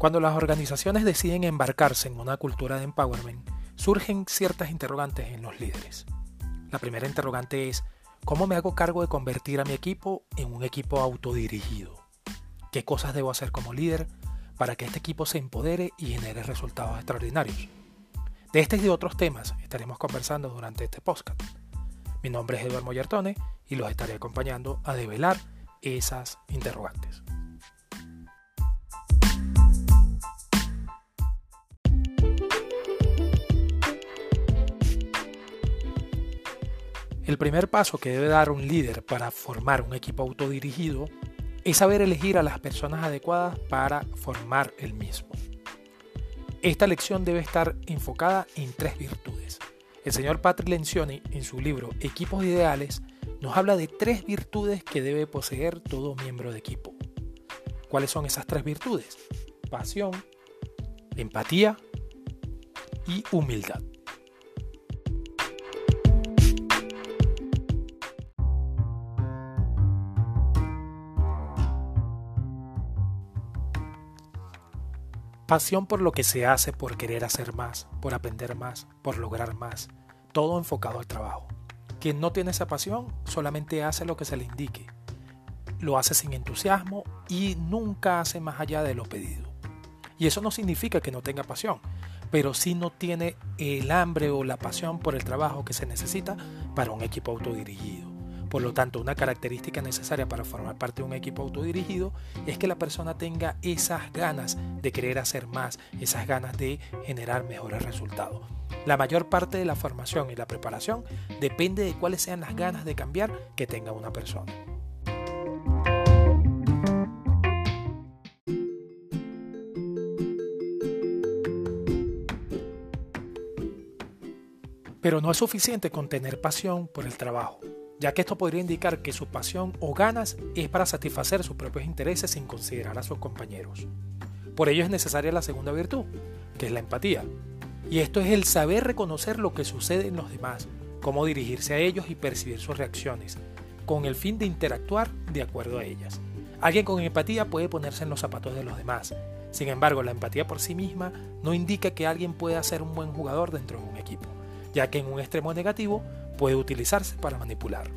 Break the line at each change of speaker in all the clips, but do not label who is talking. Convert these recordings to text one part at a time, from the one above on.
Cuando las organizaciones deciden embarcarse en una cultura de empowerment, surgen ciertas interrogantes en los líderes. La primera interrogante es, ¿cómo me hago cargo de convertir a mi equipo en un equipo autodirigido? ¿Qué cosas debo hacer como líder para que este equipo se empodere y genere resultados extraordinarios? De este y de otros temas estaremos conversando durante este podcast. Mi nombre es Eduardo Moyertone y los estaré acompañando a develar esas interrogantes. El primer paso que debe dar un líder para formar un equipo autodirigido es saber elegir a las personas adecuadas para formar el mismo. Esta lección debe estar enfocada en tres virtudes. El señor Patrick Lencioni, en su libro Equipos Ideales, nos habla de tres virtudes que debe poseer todo miembro de equipo. ¿Cuáles son esas tres virtudes? Pasión, empatía y humildad. Pasión por lo que se hace, por querer hacer más, por aprender más, por lograr más. Todo enfocado al trabajo. Quien no tiene esa pasión solamente hace lo que se le indique. Lo hace sin entusiasmo y nunca hace más allá de lo pedido. Y eso no significa que no tenga pasión, pero sí no tiene el hambre o la pasión por el trabajo que se necesita para un equipo autodirigido. Por lo tanto, una característica necesaria para formar parte de un equipo autodirigido es que la persona tenga esas ganas de querer hacer más, esas ganas de generar mejores resultados. La mayor parte de la formación y la preparación depende de cuáles sean las ganas de cambiar que tenga una persona. Pero no es suficiente con tener pasión por el trabajo ya que esto podría indicar que su pasión o ganas es para satisfacer sus propios intereses sin considerar a sus compañeros. Por ello es necesaria la segunda virtud, que es la empatía. Y esto es el saber reconocer lo que sucede en los demás, cómo dirigirse a ellos y percibir sus reacciones, con el fin de interactuar de acuerdo a ellas. Alguien con empatía puede ponerse en los zapatos de los demás. Sin embargo, la empatía por sí misma no indica que alguien pueda ser un buen jugador dentro de un equipo, ya que en un extremo negativo puede utilizarse para manipular.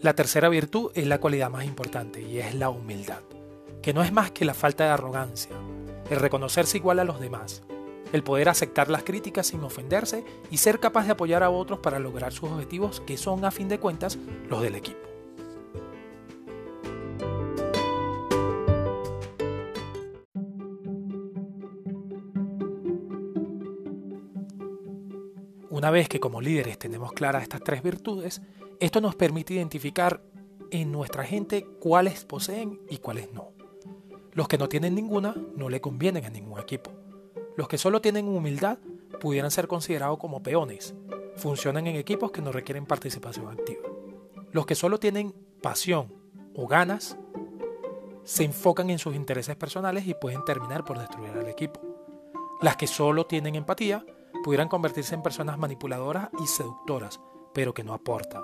La tercera virtud es la cualidad más importante y es la humildad, que no es más que la falta de arrogancia, el reconocerse igual a los demás, el poder aceptar las críticas sin ofenderse y ser capaz de apoyar a otros para lograr sus objetivos que son a fin de cuentas los del equipo. Una vez que como líderes tenemos claras estas tres virtudes, esto nos permite identificar en nuestra gente cuáles poseen y cuáles no. Los que no tienen ninguna no le convienen a ningún equipo. Los que solo tienen humildad pudieran ser considerados como peones. Funcionan en equipos que no requieren participación activa. Los que solo tienen pasión o ganas se enfocan en sus intereses personales y pueden terminar por destruir al equipo. Las que solo tienen empatía pudieran convertirse en personas manipuladoras y seductoras, pero que no aportan.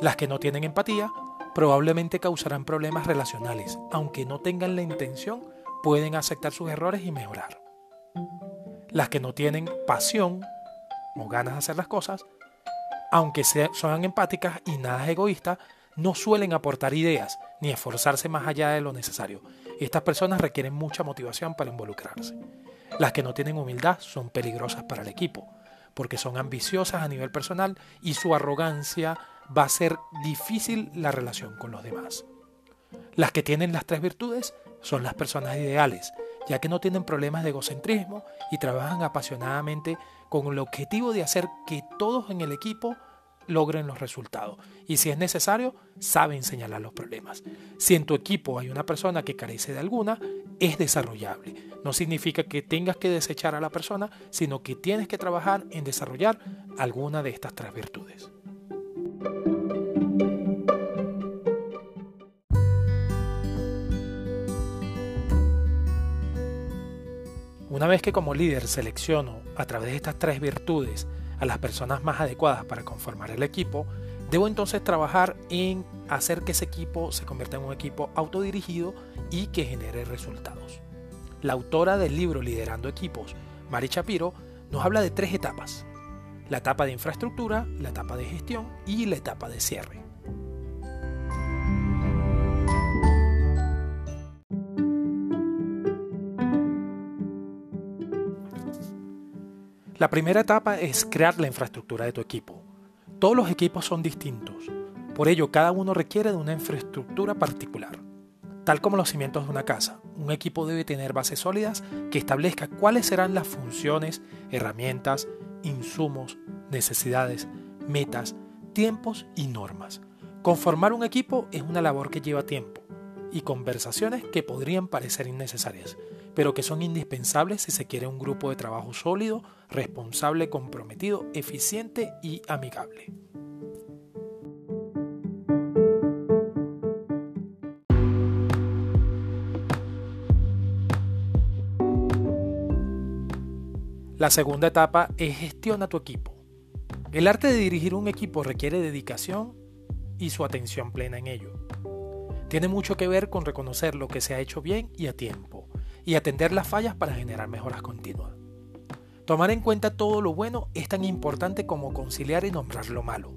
Las que no tienen empatía probablemente causarán problemas relacionales, aunque no tengan la intención, pueden aceptar sus errores y mejorar. Las que no tienen pasión o ganas de hacer las cosas, aunque sean empáticas y nada egoístas, no suelen aportar ideas ni esforzarse más allá de lo necesario. Estas personas requieren mucha motivación para involucrarse. Las que no tienen humildad son peligrosas para el equipo, porque son ambiciosas a nivel personal y su arrogancia va a ser difícil la relación con los demás. Las que tienen las tres virtudes son las personas ideales, ya que no tienen problemas de egocentrismo y trabajan apasionadamente con el objetivo de hacer que todos en el equipo logren los resultados. Y si es necesario, saben señalar los problemas. Si en tu equipo hay una persona que carece de alguna, es desarrollable. No significa que tengas que desechar a la persona, sino que tienes que trabajar en desarrollar alguna de estas tres virtudes. Una vez que como líder selecciono a través de estas tres virtudes a las personas más adecuadas para conformar el equipo, debo entonces trabajar en hacer que ese equipo se convierta en un equipo autodirigido y que genere resultados. La autora del libro Liderando Equipos, Mari Chapiro, nos habla de tres etapas. La etapa de infraestructura, la etapa de gestión y la etapa de cierre. La primera etapa es crear la infraestructura de tu equipo. Todos los equipos son distintos, por ello cada uno requiere de una infraestructura particular. Tal como los cimientos de una casa, un equipo debe tener bases sólidas que establezca cuáles serán las funciones, herramientas, insumos, necesidades, metas, tiempos y normas. Conformar un equipo es una labor que lleva tiempo y conversaciones que podrían parecer innecesarias, pero que son indispensables si se quiere un grupo de trabajo sólido, responsable, comprometido, eficiente y amigable. La segunda etapa es gestiona tu equipo. El arte de dirigir un equipo requiere dedicación y su atención plena en ello. Tiene mucho que ver con reconocer lo que se ha hecho bien y a tiempo, y atender las fallas para generar mejoras continuas. Tomar en cuenta todo lo bueno es tan importante como conciliar y nombrar lo malo.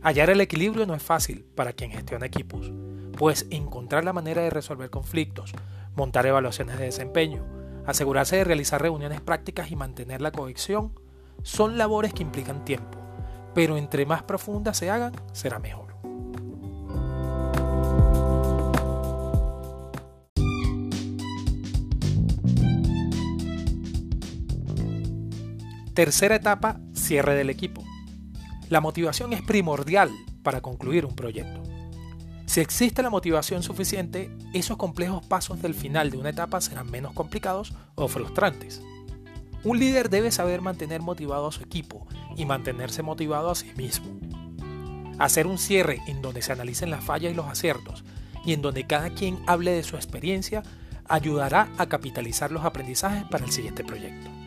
Hallar el equilibrio no es fácil para quien gestiona equipos, pues encontrar la manera de resolver conflictos, montar evaluaciones de desempeño, asegurarse de realizar reuniones prácticas y mantener la cohesión son labores que implican tiempo, pero entre más profundas se hagan, será mejor. Tercera etapa, cierre del equipo. La motivación es primordial para concluir un proyecto. Si existe la motivación suficiente, esos complejos pasos del final de una etapa serán menos complicados o frustrantes. Un líder debe saber mantener motivado a su equipo y mantenerse motivado a sí mismo. Hacer un cierre en donde se analicen las fallas y los aciertos y en donde cada quien hable de su experiencia ayudará a capitalizar los aprendizajes para el siguiente proyecto.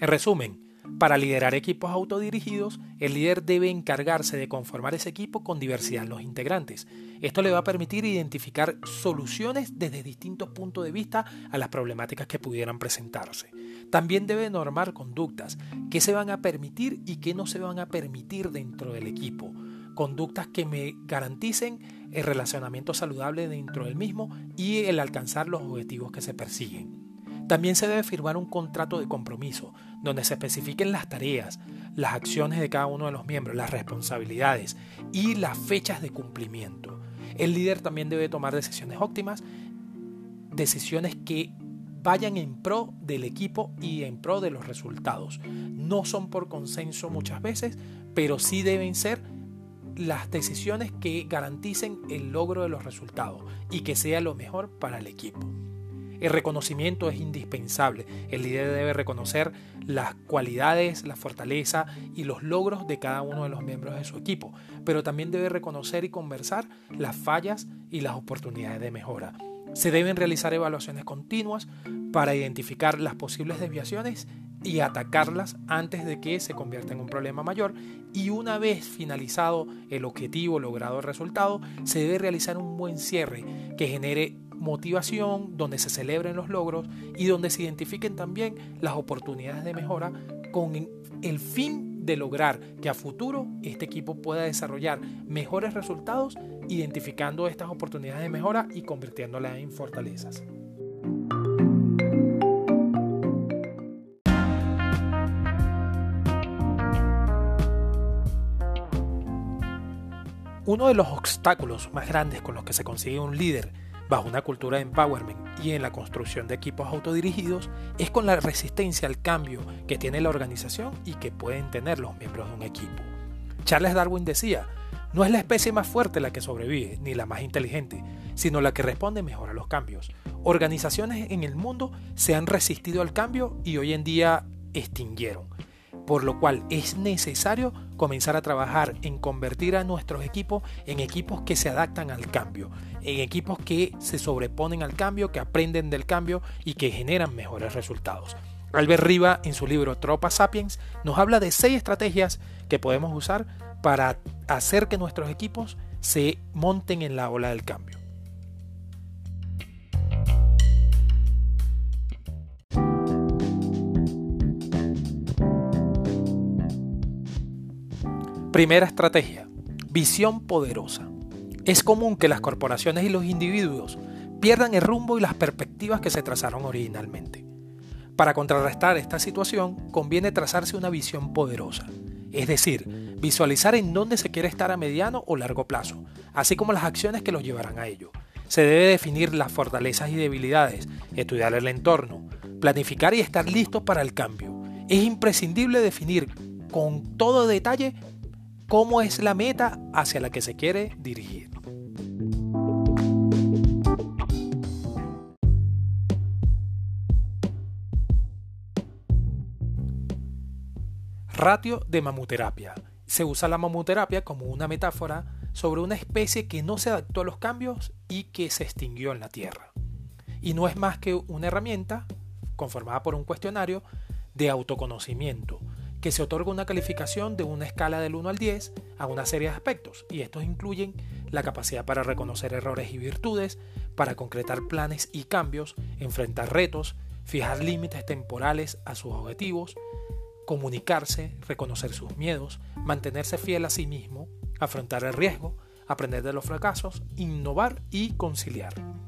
En resumen, para liderar equipos autodirigidos, el líder debe encargarse de conformar ese equipo con diversidad en los integrantes. Esto le va a permitir identificar soluciones desde distintos puntos de vista a las problemáticas que pudieran presentarse. También debe normar conductas, qué se van a permitir y qué no se van a permitir dentro del equipo conductas que me garanticen el relacionamiento saludable dentro del mismo y el alcanzar los objetivos que se persiguen. También se debe firmar un contrato de compromiso donde se especifiquen las tareas, las acciones de cada uno de los miembros, las responsabilidades y las fechas de cumplimiento. El líder también debe tomar decisiones óptimas, decisiones que vayan en pro del equipo y en pro de los resultados. No son por consenso muchas veces, pero sí deben ser las decisiones que garanticen el logro de los resultados y que sea lo mejor para el equipo. El reconocimiento es indispensable. El líder debe reconocer las cualidades, la fortaleza y los logros de cada uno de los miembros de su equipo, pero también debe reconocer y conversar las fallas y las oportunidades de mejora. Se deben realizar evaluaciones continuas para identificar las posibles desviaciones y atacarlas antes de que se convierta en un problema mayor y una vez finalizado el objetivo, logrado el resultado, se debe realizar un buen cierre que genere motivación, donde se celebren los logros y donde se identifiquen también las oportunidades de mejora con el fin de lograr que a futuro este equipo pueda desarrollar mejores resultados identificando estas oportunidades de mejora y convirtiéndolas en fortalezas. Uno de los obstáculos más grandes con los que se consigue un líder bajo una cultura de empowerment y en la construcción de equipos autodirigidos es con la resistencia al cambio que tiene la organización y que pueden tener los miembros de un equipo. Charles Darwin decía, no es la especie más fuerte la que sobrevive, ni la más inteligente, sino la que responde mejor a los cambios. Organizaciones en el mundo se han resistido al cambio y hoy en día extinguieron, por lo cual es necesario comenzar a trabajar en convertir a nuestros equipos en equipos que se adaptan al cambio, en equipos que se sobreponen al cambio, que aprenden del cambio y que generan mejores resultados. Albert Riva, en su libro Tropa Sapiens, nos habla de seis estrategias que podemos usar para hacer que nuestros equipos se monten en la ola del cambio. Primera estrategia, visión poderosa. Es común que las corporaciones y los individuos pierdan el rumbo y las perspectivas que se trazaron originalmente. Para contrarrestar esta situación, conviene trazarse una visión poderosa, es decir, visualizar en dónde se quiere estar a mediano o largo plazo, así como las acciones que los llevarán a ello. Se debe definir las fortalezas y debilidades, estudiar el entorno, planificar y estar listos para el cambio. Es imprescindible definir con todo detalle cómo es la meta hacia la que se quiere dirigir. Ratio de mamuterapia. Se usa la mamuterapia como una metáfora sobre una especie que no se adaptó a los cambios y que se extinguió en la Tierra. Y no es más que una herramienta conformada por un cuestionario de autoconocimiento que se otorga una calificación de una escala del 1 al 10 a una serie de aspectos, y estos incluyen la capacidad para reconocer errores y virtudes, para concretar planes y cambios, enfrentar retos, fijar límites temporales a sus objetivos, comunicarse, reconocer sus miedos, mantenerse fiel a sí mismo, afrontar el riesgo, aprender de los fracasos, innovar y conciliar.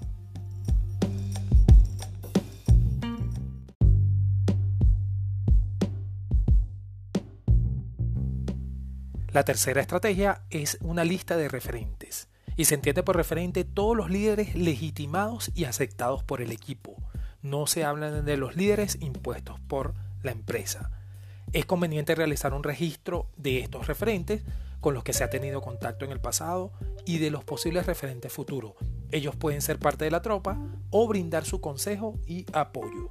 La tercera estrategia es una lista de referentes. Y se entiende por referente todos los líderes legitimados y aceptados por el equipo. No se habla de los líderes impuestos por la empresa. Es conveniente realizar un registro de estos referentes con los que se ha tenido contacto en el pasado y de los posibles referentes futuros. Ellos pueden ser parte de la tropa o brindar su consejo y apoyo.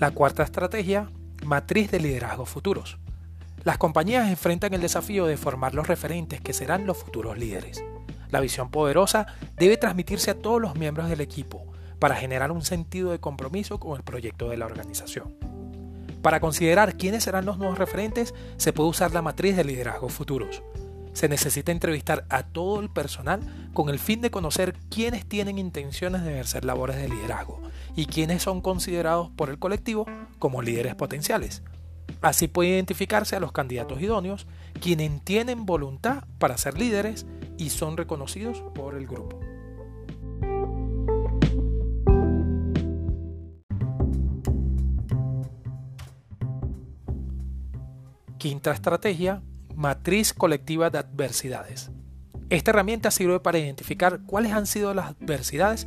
La cuarta estrategia, matriz de liderazgo futuros. Las compañías enfrentan el desafío de formar los referentes que serán los futuros líderes. La visión poderosa debe transmitirse a todos los miembros del equipo para generar un sentido de compromiso con el proyecto de la organización. Para considerar quiénes serán los nuevos referentes, se puede usar la matriz de liderazgo futuros. Se necesita entrevistar a todo el personal con el fin de conocer quiénes tienen intenciones de ejercer labores de liderazgo y quienes son considerados por el colectivo como líderes potenciales. Así puede identificarse a los candidatos idóneos, quienes tienen voluntad para ser líderes y son reconocidos por el grupo. Quinta estrategia, matriz colectiva de adversidades. Esta herramienta sirve para identificar cuáles han sido las adversidades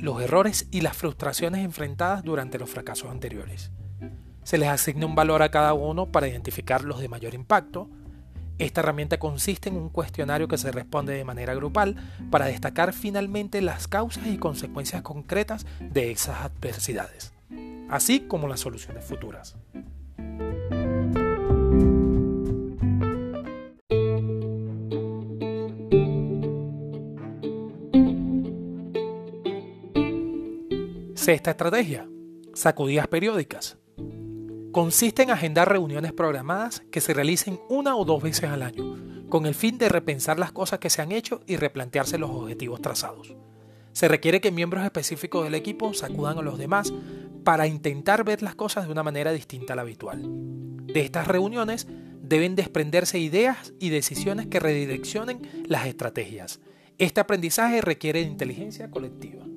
los errores y las frustraciones enfrentadas durante los fracasos anteriores. Se les asigna un valor a cada uno para identificar los de mayor impacto. Esta herramienta consiste en un cuestionario que se responde de manera grupal para destacar finalmente las causas y consecuencias concretas de esas adversidades, así como las soluciones futuras. Sexta estrategia, sacudidas periódicas. Consiste en agendar reuniones programadas que se realicen una o dos veces al año, con el fin de repensar las cosas que se han hecho y replantearse los objetivos trazados. Se requiere que miembros específicos del equipo sacudan a los demás para intentar ver las cosas de una manera distinta a la habitual. De estas reuniones deben desprenderse ideas y decisiones que redireccionen las estrategias. Este aprendizaje requiere de inteligencia colectiva.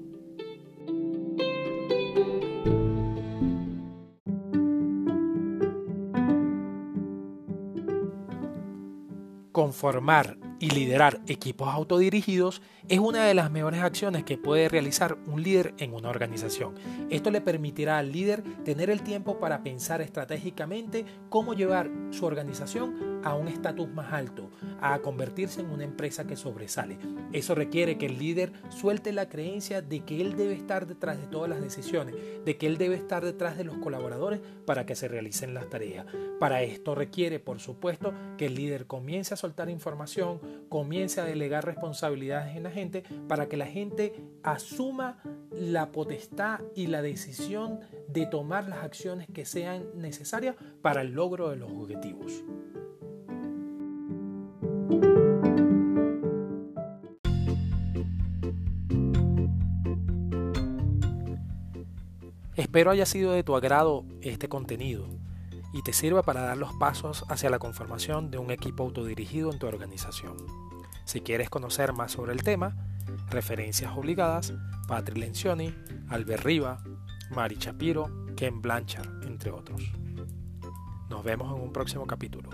Conformar y liderar equipos autodirigidos es una de las mejores acciones que puede realizar un líder en una organización. Esto le permitirá al líder tener el tiempo para pensar estratégicamente cómo llevar su organización a un estatus más alto, a convertirse en una empresa que sobresale. Eso requiere que el líder suelte la creencia de que él debe estar detrás de todas las decisiones, de que él debe estar detrás de los colaboradores para que se realicen las tareas. Para esto requiere, por supuesto, que el líder comience a soltar información, comience a delegar responsabilidades en la gente para que la gente asuma la potestad y la decisión de tomar las acciones que sean necesarias para el logro de los objetivos. Espero haya sido de tu agrado este contenido y te sirva para dar los pasos hacia la conformación de un equipo autodirigido en tu organización. Si quieres conocer más sobre el tema, referencias obligadas, Patri Lencioni, Albert Riva, Mari Chapiro, Ken Blanchard, entre otros. Nos vemos en un próximo capítulo.